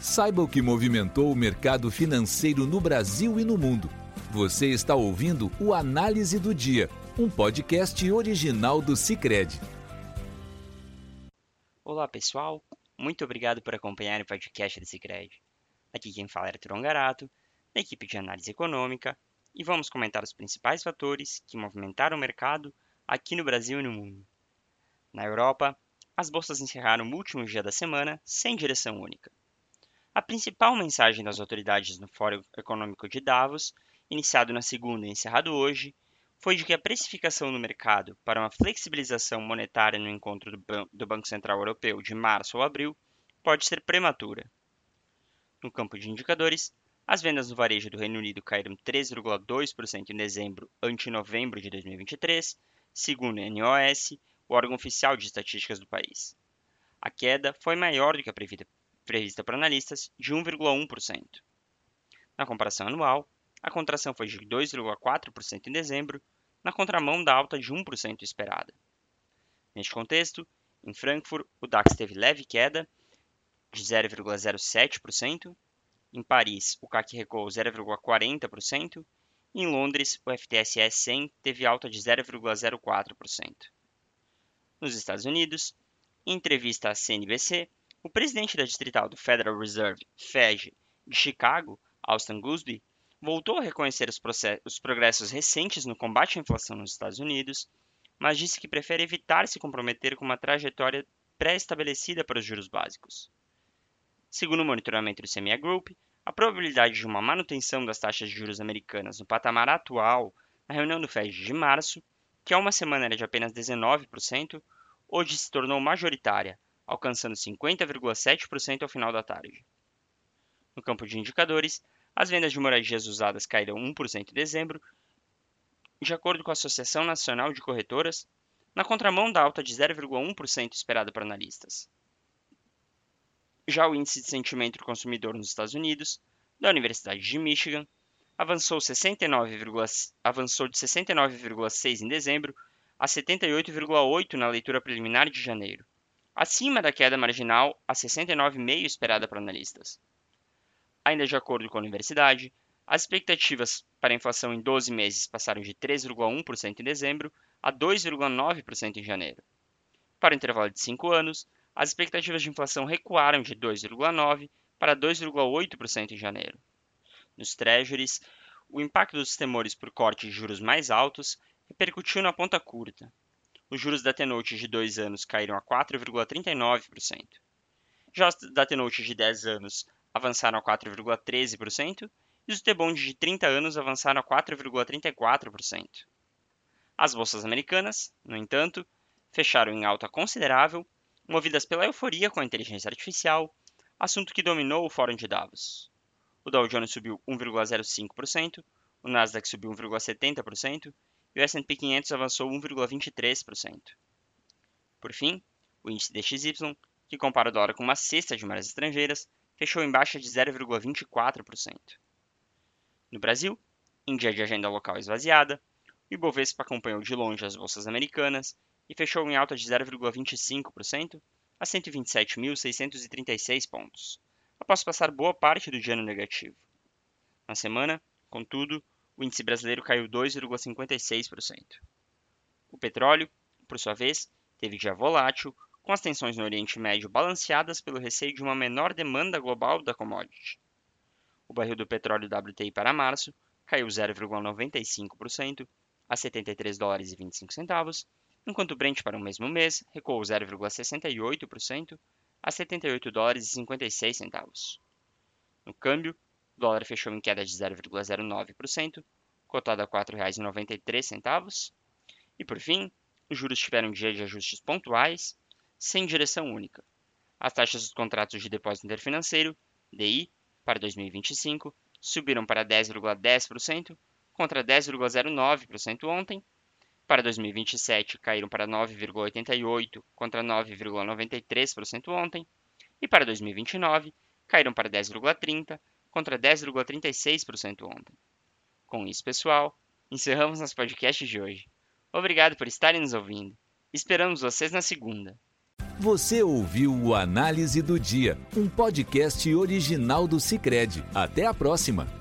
Saiba o que movimentou o mercado financeiro no Brasil e no mundo. Você está ouvindo o Análise do Dia, um podcast original do Cicred. Olá pessoal, muito obrigado por acompanhar o podcast do Cicred. Aqui quem fala é Arthur Ongarato, da equipe de análise econômica, e vamos comentar os principais fatores que movimentaram o mercado aqui no Brasil e no mundo. Na Europa, as bolsas encerraram o último dia da semana sem direção única. A principal mensagem das autoridades no Fórum Econômico de Davos, iniciado na segunda e encerrado hoje, foi de que a precificação no mercado para uma flexibilização monetária no encontro do, Ban do Banco Central Europeu de março ou abril pode ser prematura. No campo de indicadores, as vendas no varejo do Reino Unido caíram 3,2% em dezembro ante novembro de 2023, segundo o NOS, o órgão oficial de estatísticas do país. A queda foi maior do que a prevista prevista por analistas, de 1,1%. Na comparação anual, a contração foi de 2,4% em dezembro, na contramão da alta de 1% esperada. Neste contexto, em Frankfurt, o DAX teve leve queda de 0,07%, em Paris, o CAC recuou 0,40%, e em Londres, o FTSE 100 teve alta de 0,04%. Nos Estados Unidos, em entrevista à CNBC, o presidente da distrital do Federal Reserve, Fed, de Chicago, Austin Goolsbee, voltou a reconhecer os, os, progressos recentes no combate à inflação nos Estados Unidos, mas disse que prefere evitar se comprometer com uma trajetória pré-estabelecida para os juros básicos. Segundo o monitoramento do CME Group, a probabilidade de uma manutenção das taxas de juros americanas no patamar atual na reunião do Fed de março, que há uma semana era de apenas 19%, hoje se tornou majoritária, alcançando 50,7% ao final da tarde. No campo de indicadores, as vendas de moradias usadas caíram 1% em dezembro, de acordo com a Associação Nacional de Corretoras, na contramão da alta de 0,1% esperada para analistas. Já o índice de sentimento do consumidor nos Estados Unidos, da Universidade de Michigan, avançou, 69, avançou de 69,6 em dezembro a 78,8 na leitura preliminar de janeiro, acima da queda marginal a 69,5 esperada por analistas. Ainda de acordo com a universidade, as expectativas para a inflação em 12 meses passaram de 3,1% em dezembro a 2,9% em janeiro. Para o intervalo de 5 anos, as expectativas de inflação recuaram de 2,9% para 2,8% em janeiro. Nos treasuries, o impacto dos temores por corte de juros mais altos repercutiu na ponta curta, os juros da T-Note de 2 anos caíram a 4,39%. Já os da T-Note de 10 anos avançaram a 4,13% e os T-Bonds de 30 anos avançaram a 4,34%. As bolsas americanas, no entanto, fecharam em alta considerável, movidas pela euforia com a inteligência artificial, assunto que dominou o Fórum de Davos. O Dow Jones subiu 1,05%, o Nasdaq subiu 1,70% e o S&P 500 avançou 1,23%. Por fim, o índice DXY, que compara o dólar com uma cesta de moedas estrangeiras, fechou em baixa de 0,24%. No Brasil, em dia de agenda local esvaziada, o Ibovespa acompanhou de longe as bolsas americanas e fechou em alta de 0,25% a 127.636 pontos, após passar boa parte do dia no negativo. Na semana, contudo, o índice brasileiro caiu 2,56%. O petróleo, por sua vez, teve dia volátil, com as tensões no Oriente Médio balanceadas pelo receio de uma menor demanda global da commodity. O barril do petróleo WTI para março caiu 0,95% a 73 dólares e 25 centavos, enquanto o Brent para o mesmo mês recuou 0,68% a 78 dólares e 56 centavos. No câmbio, o dólar fechou em queda de 0,09%, cotado a R$ 4,93. E por fim, os juros tiveram dia de ajustes pontuais, sem direção única. As taxas dos contratos de depósito interfinanceiro, DI, para 2025 subiram para 10,10% contra 10,09% ontem. Para 2027 caíram para 9,88 contra 9,93% ontem. E para 2029 caíram para 10,30 contra 10,36% ontem. Com isso, pessoal, encerramos nosso podcast de hoje. Obrigado por estarem nos ouvindo. Esperamos vocês na segunda. Você ouviu o Análise do Dia, um podcast original do Cicred. Até a próxima!